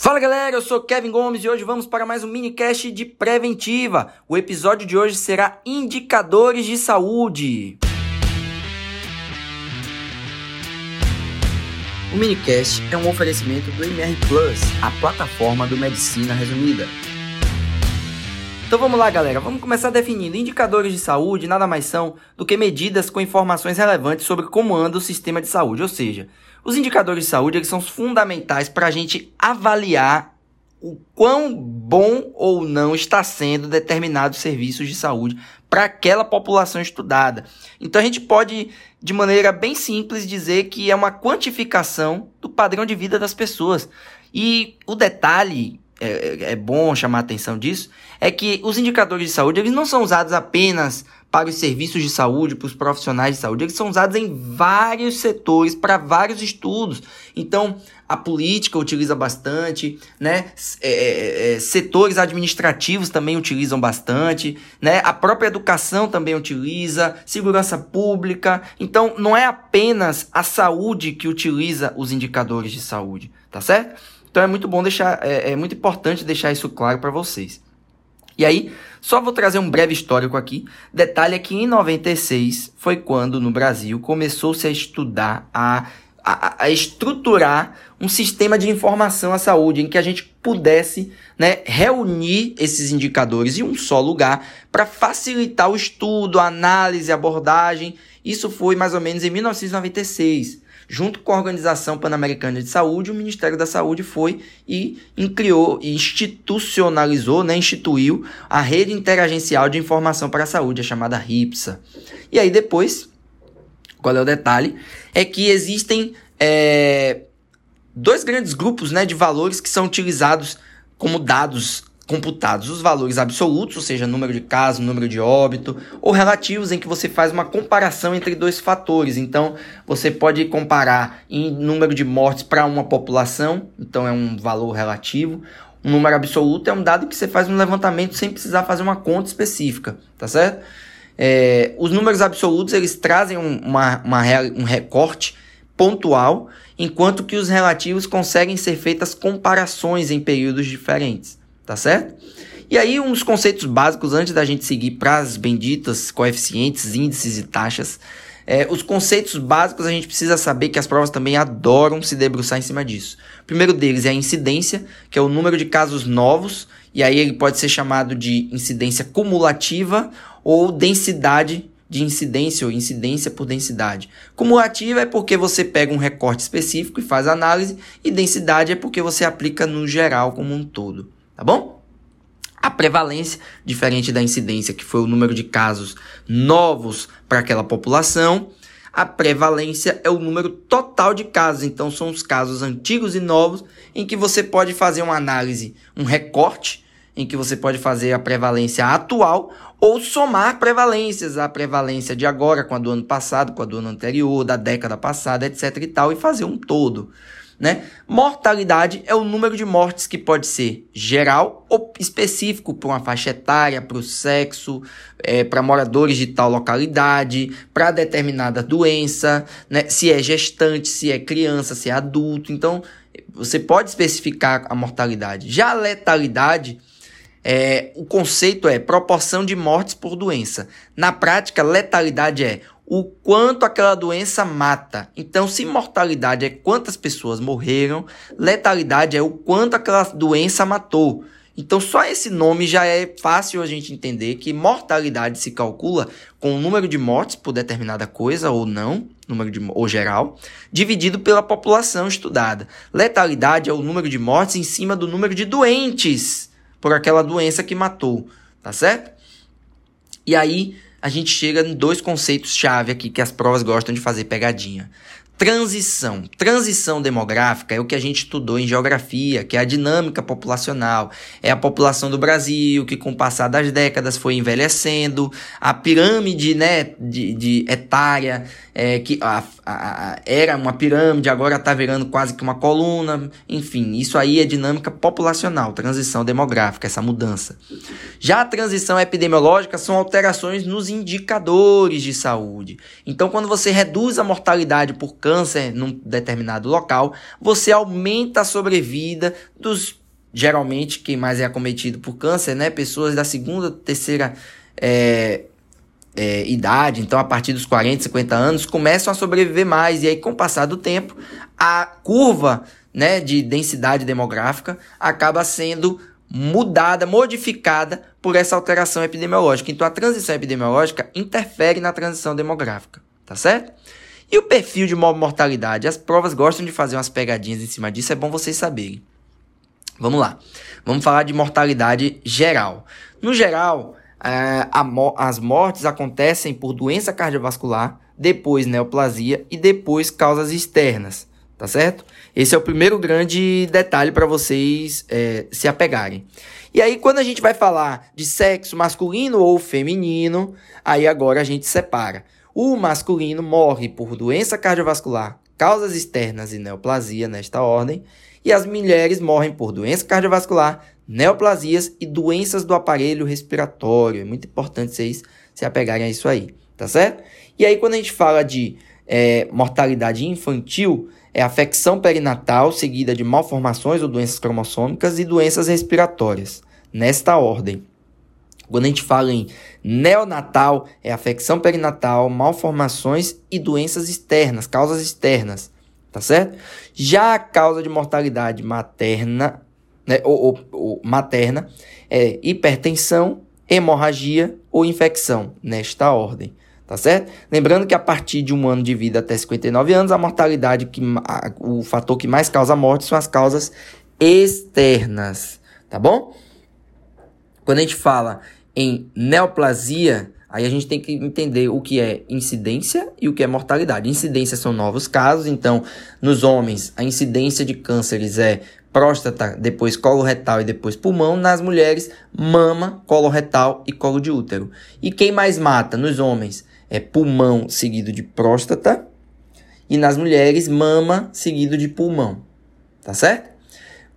Fala galera, eu sou Kevin Gomes e hoje vamos para mais um minicast de preventiva. O episódio de hoje será indicadores de saúde. O minicast é um oferecimento do MR Plus, a plataforma do Medicina Resumida. Então vamos lá, galera. Vamos começar definindo. Indicadores de saúde nada mais são do que medidas com informações relevantes sobre como anda o sistema de saúde. Ou seja, os indicadores de saúde eles são fundamentais para a gente avaliar o quão bom ou não está sendo determinados serviços de saúde para aquela população estudada. Então a gente pode, de maneira bem simples, dizer que é uma quantificação do padrão de vida das pessoas. E o detalhe é, é, bom chamar a atenção disso, é que os indicadores de saúde eles não são usados apenas para os serviços de saúde, para os profissionais de saúde, eles são usados em vários setores, para vários estudos. Então, a política utiliza bastante, né? É, é, é, setores administrativos também utilizam bastante, né? A própria educação também utiliza, segurança pública. Então, não é apenas a saúde que utiliza os indicadores de saúde, tá certo? Então é muito bom deixar, é, é muito importante deixar isso claro para vocês. E aí, só vou trazer um breve histórico aqui. Detalhe é que em 96 foi quando no Brasil começou-se a estudar, a, a, a, estruturar um sistema de informação à saúde em que a gente pudesse né, reunir esses indicadores em um só lugar para facilitar o estudo, a análise, a abordagem. Isso foi mais ou menos em 1996 junto com a Organização Pan-Americana de Saúde, o Ministério da Saúde foi e criou, institucionalizou, né, instituiu a Rede Interagencial de Informação para a Saúde, a chamada RIPSA. E aí depois, qual é o detalhe? É que existem é, dois grandes grupos né, de valores que são utilizados como dados computados os valores absolutos, ou seja, número de casos, número de óbito, ou relativos, em que você faz uma comparação entre dois fatores. Então, você pode comparar em número de mortes para uma população, então é um valor relativo. Um número absoluto é um dado que você faz um levantamento sem precisar fazer uma conta específica, tá certo? É, os números absolutos eles trazem uma, uma, um recorte pontual, enquanto que os relativos conseguem ser feitas comparações em períodos diferentes tá certo? E aí, uns conceitos básicos antes da gente seguir para as benditas coeficientes, índices e taxas. É, os conceitos básicos a gente precisa saber que as provas também adoram se debruçar em cima disso. O primeiro deles é a incidência, que é o número de casos novos, e aí ele pode ser chamado de incidência cumulativa ou densidade de incidência ou incidência por densidade. Cumulativa é porque você pega um recorte específico e faz análise, e densidade é porque você aplica no geral como um todo tá bom? A prevalência, diferente da incidência, que foi o número de casos novos para aquela população, a prevalência é o número total de casos. Então, são os casos antigos e novos em que você pode fazer uma análise, um recorte, em que você pode fazer a prevalência atual ou somar prevalências, a prevalência de agora com a do ano passado, com a do ano anterior, da década passada, etc e tal, e fazer um todo né? Mortalidade é o número de mortes que pode ser geral ou específico para uma faixa etária, para o sexo, é, para moradores de tal localidade, para determinada doença, né? Se é gestante, se é criança, se é adulto. Então, você pode especificar a mortalidade. Já a letalidade é, o conceito é proporção de mortes por doença. Na prática, letalidade é o quanto aquela doença mata. Então, se mortalidade é quantas pessoas morreram, letalidade é o quanto aquela doença matou. Então, só esse nome já é fácil a gente entender que mortalidade se calcula com o número de mortes por determinada coisa ou não, número de ou geral, dividido pela população estudada. Letalidade é o número de mortes em cima do número de doentes por aquela doença que matou, tá certo? E aí, a gente chega em dois conceitos chave aqui que as provas gostam de fazer pegadinha. Transição. Transição demográfica é o que a gente estudou em geografia, que é a dinâmica populacional. É a população do Brasil que, com o passar das décadas, foi envelhecendo. A pirâmide né, de, de etária, é, que a, a, a, era uma pirâmide, agora está virando quase que uma coluna. Enfim, isso aí é dinâmica populacional, transição demográfica, essa mudança. Já a transição epidemiológica são alterações nos indicadores de saúde. Então, quando você reduz a mortalidade por câncer num determinado local, você aumenta a sobrevida dos geralmente quem mais é acometido por câncer, né? Pessoas da segunda, terceira é, é, idade, então a partir dos 40, 50 anos, começam a sobreviver mais. E aí, com o passar do tempo, a curva né, de densidade demográfica acaba sendo mudada, modificada por essa alteração epidemiológica. Então, a transição epidemiológica interfere na transição demográfica, tá certo? E o perfil de mortalidade? As provas gostam de fazer umas pegadinhas em cima disso, é bom vocês saberem. Vamos lá. Vamos falar de mortalidade geral. No geral, é, mo as mortes acontecem por doença cardiovascular, depois neoplasia e depois causas externas, tá certo? Esse é o primeiro grande detalhe para vocês é, se apegarem. E aí, quando a gente vai falar de sexo masculino ou feminino, aí agora a gente separa. O masculino morre por doença cardiovascular, causas externas e neoplasia nesta ordem, e as mulheres morrem por doença cardiovascular, neoplasias e doenças do aparelho respiratório. É muito importante vocês se apegarem a isso aí, tá certo? E aí, quando a gente fala de é, mortalidade infantil, é afecção perinatal seguida de malformações ou doenças cromossômicas e doenças respiratórias, nesta ordem. Quando a gente fala em neonatal, é afecção perinatal, malformações e doenças externas, causas externas, tá certo? Já a causa de mortalidade materna, né, ou, ou, ou materna, é hipertensão, hemorragia ou infecção, nesta ordem. Tá certo? Lembrando que a partir de um ano de vida até 59 anos, a mortalidade, que, a, o fator que mais causa morte são as causas externas. Tá bom? Quando a gente fala em neoplasia, aí a gente tem que entender o que é incidência e o que é mortalidade. Incidência são novos casos, então nos homens a incidência de cânceres é próstata, depois colo retal e depois pulmão. Nas mulheres, mama, colo retal e colo de útero. E quem mais mata nos homens é pulmão seguido de próstata e nas mulheres, mama seguido de pulmão. Tá certo?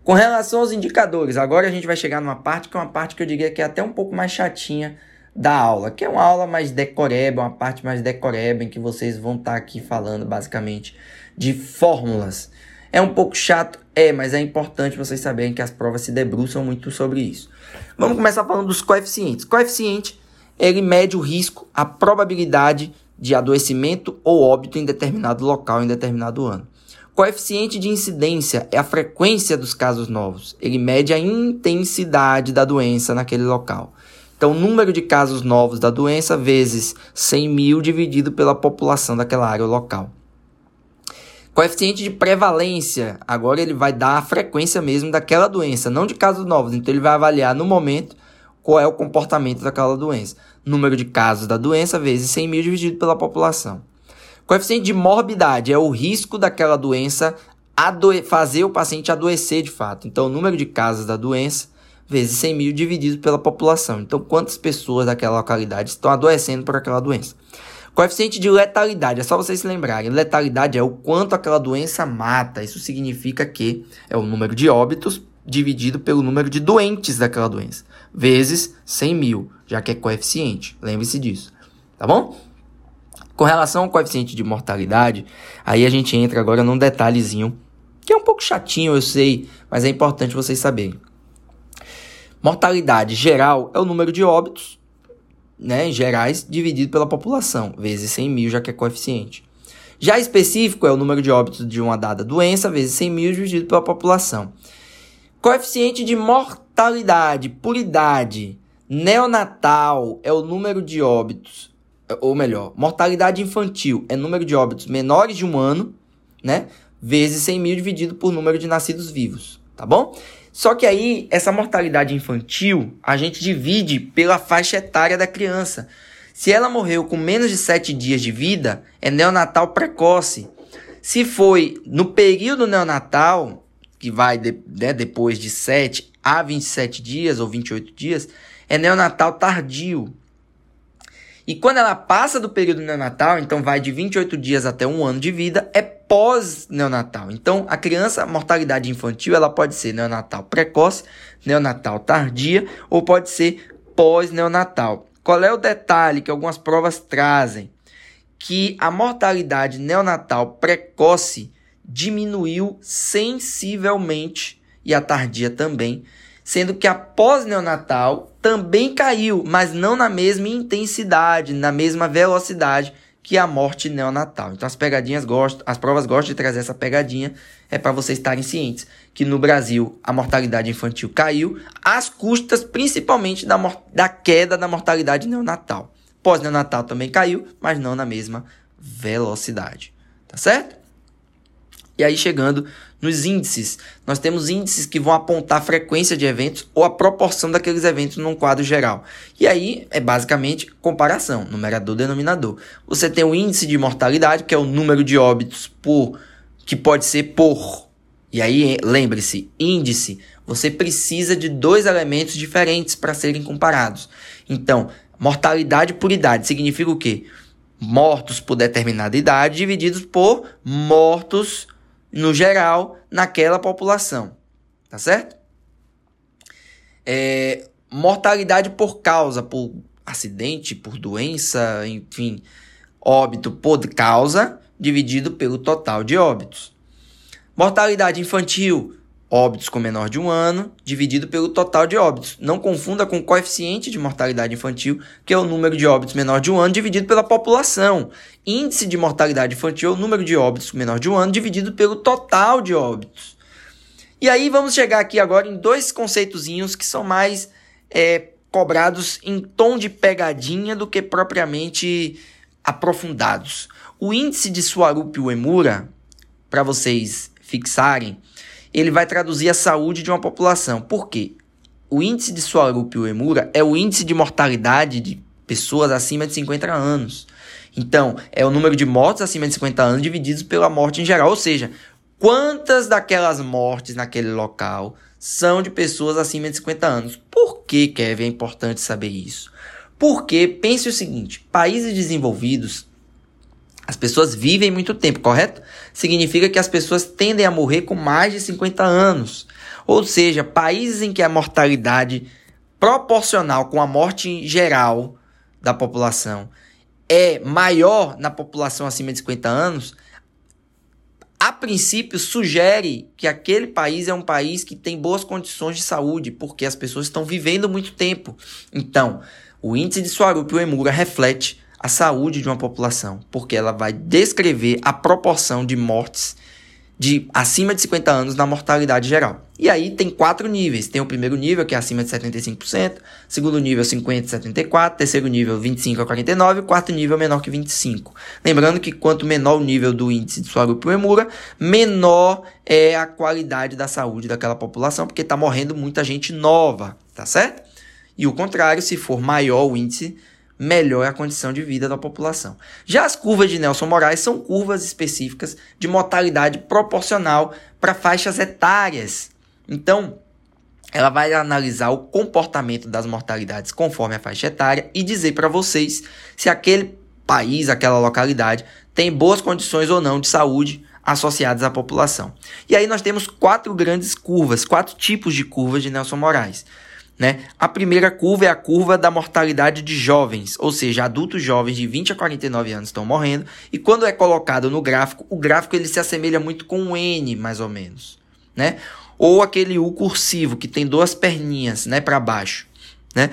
Com relação aos indicadores, agora a gente vai chegar numa parte que é uma parte que eu diria que é até um pouco mais chatinha da aula, que é uma aula mais decoreba, uma parte mais decoreba em que vocês vão estar tá aqui falando basicamente de fórmulas. É um pouco chato, é, mas é importante vocês saberem que as provas se debruçam muito sobre isso. Vamos começar falando dos coeficientes. Coeficiente, ele mede o risco, a probabilidade de adoecimento ou óbito em determinado local em determinado ano. Coeficiente de incidência é a frequência dos casos novos. Ele mede a intensidade da doença naquele local. Então, o número de casos novos da doença vezes 100 mil dividido pela população daquela área local. Coeficiente de prevalência, agora ele vai dar a frequência mesmo daquela doença, não de casos novos. Então, ele vai avaliar no momento qual é o comportamento daquela doença. Número de casos da doença vezes 100 mil dividido pela população. Coeficiente de morbidade é o risco daquela doença fazer o paciente adoecer de fato. Então, o número de casos da doença vezes 100 mil dividido pela população. Então, quantas pessoas daquela localidade estão adoecendo por aquela doença? Coeficiente de letalidade, é só vocês se lembrarem. Letalidade é o quanto aquela doença mata. Isso significa que é o número de óbitos dividido pelo número de doentes daquela doença, vezes 100 mil, já que é coeficiente. Lembre-se disso, tá bom? Com relação ao coeficiente de mortalidade, aí a gente entra agora num detalhezinho que é um pouco chatinho, eu sei, mas é importante vocês saberem. Mortalidade geral é o número de óbitos né, gerais dividido pela população, vezes 100 mil, já que é coeficiente. Já específico é o número de óbitos de uma dada doença, vezes 100 mil dividido pela população. Coeficiente de mortalidade por idade neonatal é o número de óbitos, ou melhor, mortalidade infantil é número de óbitos menores de um ano, né? Vezes 100 mil dividido por número de nascidos vivos, tá bom? Só que aí, essa mortalidade infantil, a gente divide pela faixa etária da criança. Se ela morreu com menos de 7 dias de vida, é neonatal precoce. Se foi no período neonatal, que vai de, né, depois de 7 a 27 dias ou 28 dias, é neonatal tardio. E quando ela passa do período neonatal, então vai de 28 dias até um ano de vida, é pós-neonatal. Então, a criança, a mortalidade infantil, ela pode ser neonatal precoce, neonatal tardia ou pode ser pós-neonatal. Qual é o detalhe que algumas provas trazem? que a mortalidade neonatal precoce diminuiu sensivelmente e a tardia também, sendo que a pós-neonatal também caiu, mas não na mesma intensidade, na mesma velocidade que a morte neonatal. Então as pegadinhas gostam, as provas gostam de trazer essa pegadinha, é para vocês estarem cientes que no Brasil a mortalidade infantil caiu, às custas principalmente da, da queda da mortalidade neonatal. Pós-neonatal também caiu, mas não na mesma velocidade. Tá certo? E aí chegando nos índices, nós temos índices que vão apontar a frequência de eventos ou a proporção daqueles eventos num quadro geral. E aí é basicamente comparação, numerador denominador. Você tem o índice de mortalidade, que é o número de óbitos por que pode ser por. E aí lembre-se, índice, você precisa de dois elementos diferentes para serem comparados. Então, mortalidade por idade significa o quê? Mortos por determinada idade divididos por mortos no geral, naquela população. Tá certo? É, mortalidade por causa, por acidente, por doença, enfim, óbito por causa, dividido pelo total de óbitos. Mortalidade infantil, óbitos com menor de um ano, dividido pelo total de óbitos. Não confunda com o coeficiente de mortalidade infantil, que é o número de óbitos menor de um ano dividido pela população. Índice de mortalidade infantil é o número de óbitos menor de um ano dividido pelo total de óbitos. E aí vamos chegar aqui agora em dois conceitozinhos que são mais é, cobrados em tom de pegadinha do que propriamente aprofundados. O índice de Swarup-Uemura, para vocês fixarem, ele vai traduzir a saúde de uma população. Por quê? O índice de Swarup-Uemura é o índice de mortalidade de pessoas acima de 50 anos. Então, é o número de mortes acima de 50 anos divididos pela morte em geral. Ou seja, quantas daquelas mortes naquele local são de pessoas acima de 50 anos. Por que, Kevin, é importante saber isso? Porque, pense o seguinte, países desenvolvidos as pessoas vivem muito tempo, correto? Significa que as pessoas tendem a morrer com mais de 50 anos. Ou seja, países em que a mortalidade proporcional com a morte geral da população é maior na população acima de 50 anos, a princípio sugere que aquele país é um país que tem boas condições de saúde, porque as pessoas estão vivendo muito tempo. Então, o índice de Swarup-Uemura reflete a saúde de uma população, porque ela vai descrever a proporção de mortes de acima de 50 anos na mortalidade geral. E aí tem quatro níveis. Tem o primeiro nível, que é acima de 75%, segundo nível 50 a 74, terceiro nível 25 a 49, quarto nível menor que 25. Lembrando que quanto menor o nível do índice de Swarup-Uemura, menor é a qualidade da saúde daquela população, porque está morrendo muita gente nova, tá certo? E o contrário, se for maior o índice melhor é a condição de vida da população. Já as curvas de Nelson Moraes são curvas específicas de mortalidade proporcional para faixas etárias. Então, ela vai analisar o comportamento das mortalidades conforme a faixa etária e dizer para vocês se aquele país, aquela localidade tem boas condições ou não de saúde associadas à população. E aí nós temos quatro grandes curvas, quatro tipos de curvas de Nelson Moraes. Né? A primeira curva é a curva da mortalidade de jovens, ou seja, adultos jovens de 20 a 49 anos estão morrendo, e quando é colocado no gráfico, o gráfico ele se assemelha muito com um N, mais ou menos, né? Ou aquele U cursivo, que tem duas perninhas, né, para baixo, né?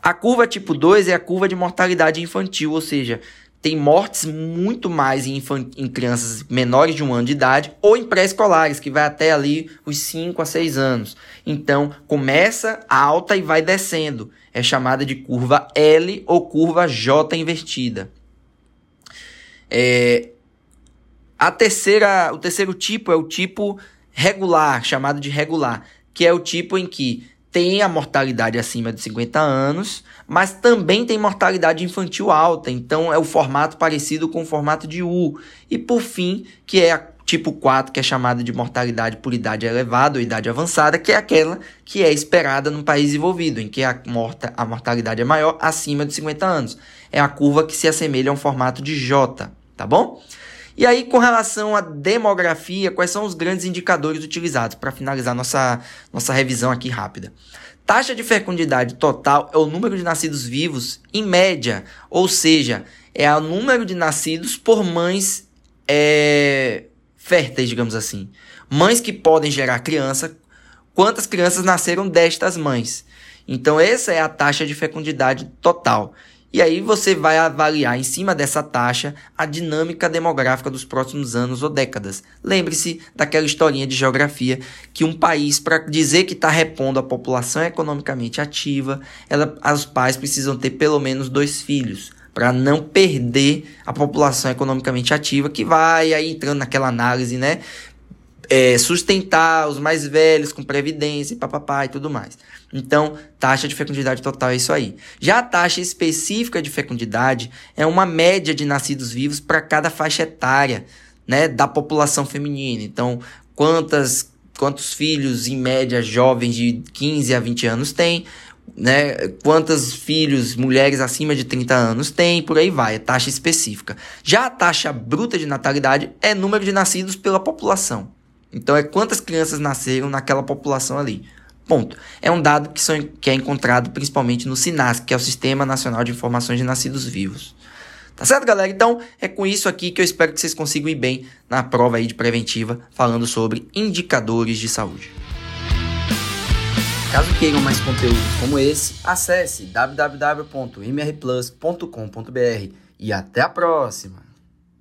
A curva tipo 2 é a curva de mortalidade infantil, ou seja, tem mortes muito mais em, em, crianças menores de um ano de idade ou em pré-escolares, que vai até ali os 5 a 6 anos. Então, começa alta e vai descendo. É chamada de curva L ou curva J invertida. É, a terceira, o terceiro tipo é o tipo regular, chamado de regular, que é o tipo em que tem a mortalidade acima de 50 anos, mas também tem mortalidade infantil alta, então é o formato parecido com o formato de U. E por fim, que é a tipo 4, que é chamada de mortalidade por idade elevada ou idade avançada, que é aquela que é esperada num país desenvolvido, em que a, morta, a mortalidade é maior acima de 50 anos. É a curva que se assemelha a um formato de J, tá bom? E aí, com relação à demografia, quais são os grandes indicadores utilizados para finalizar nossa, nossa revisão aqui rápida? Taxa de fecundidade total é o número de nascidos vivos em média, ou seja, é o número de nascidos por mães é, férteis, digamos assim. Mães que podem gerar criança, quantas crianças nasceram destas mães. Então, essa é a taxa de fecundidade total. E aí você vai avaliar em cima dessa taxa a dinâmica demográfica dos próximos anos ou décadas. Lembre-se daquela historinha de geografia que um país, para dizer que está repondo a população economicamente ativa, ela, os pais precisam ter pelo menos dois filhos para não perder a população economicamente ativa que vai aí entrando naquela análise, né? É, sustentar os mais velhos com previdência e papapá e tudo mais. Então, taxa de fecundidade total é isso aí. Já a taxa específica de fecundidade é uma média de nascidos vivos para cada faixa etária né, da população feminina. Então, quantas, quantos filhos, em média, jovens de 15 a 20 anos têm, né? Quantos filhos, mulheres acima de 30 anos têm, por aí vai, é taxa específica. Já a taxa bruta de natalidade é número de nascidos pela população. Então é quantas crianças nasceram naquela população ali. Ponto. É um dado que, são, que é encontrado principalmente no SINASC, que é o Sistema Nacional de Informações de Nascidos Vivos. Tá certo, galera? Então, é com isso aqui que eu espero que vocês consigam ir bem na prova aí de preventiva, falando sobre indicadores de saúde. Caso queiram mais conteúdos como esse, acesse www.mrplus.com.br e até a próxima!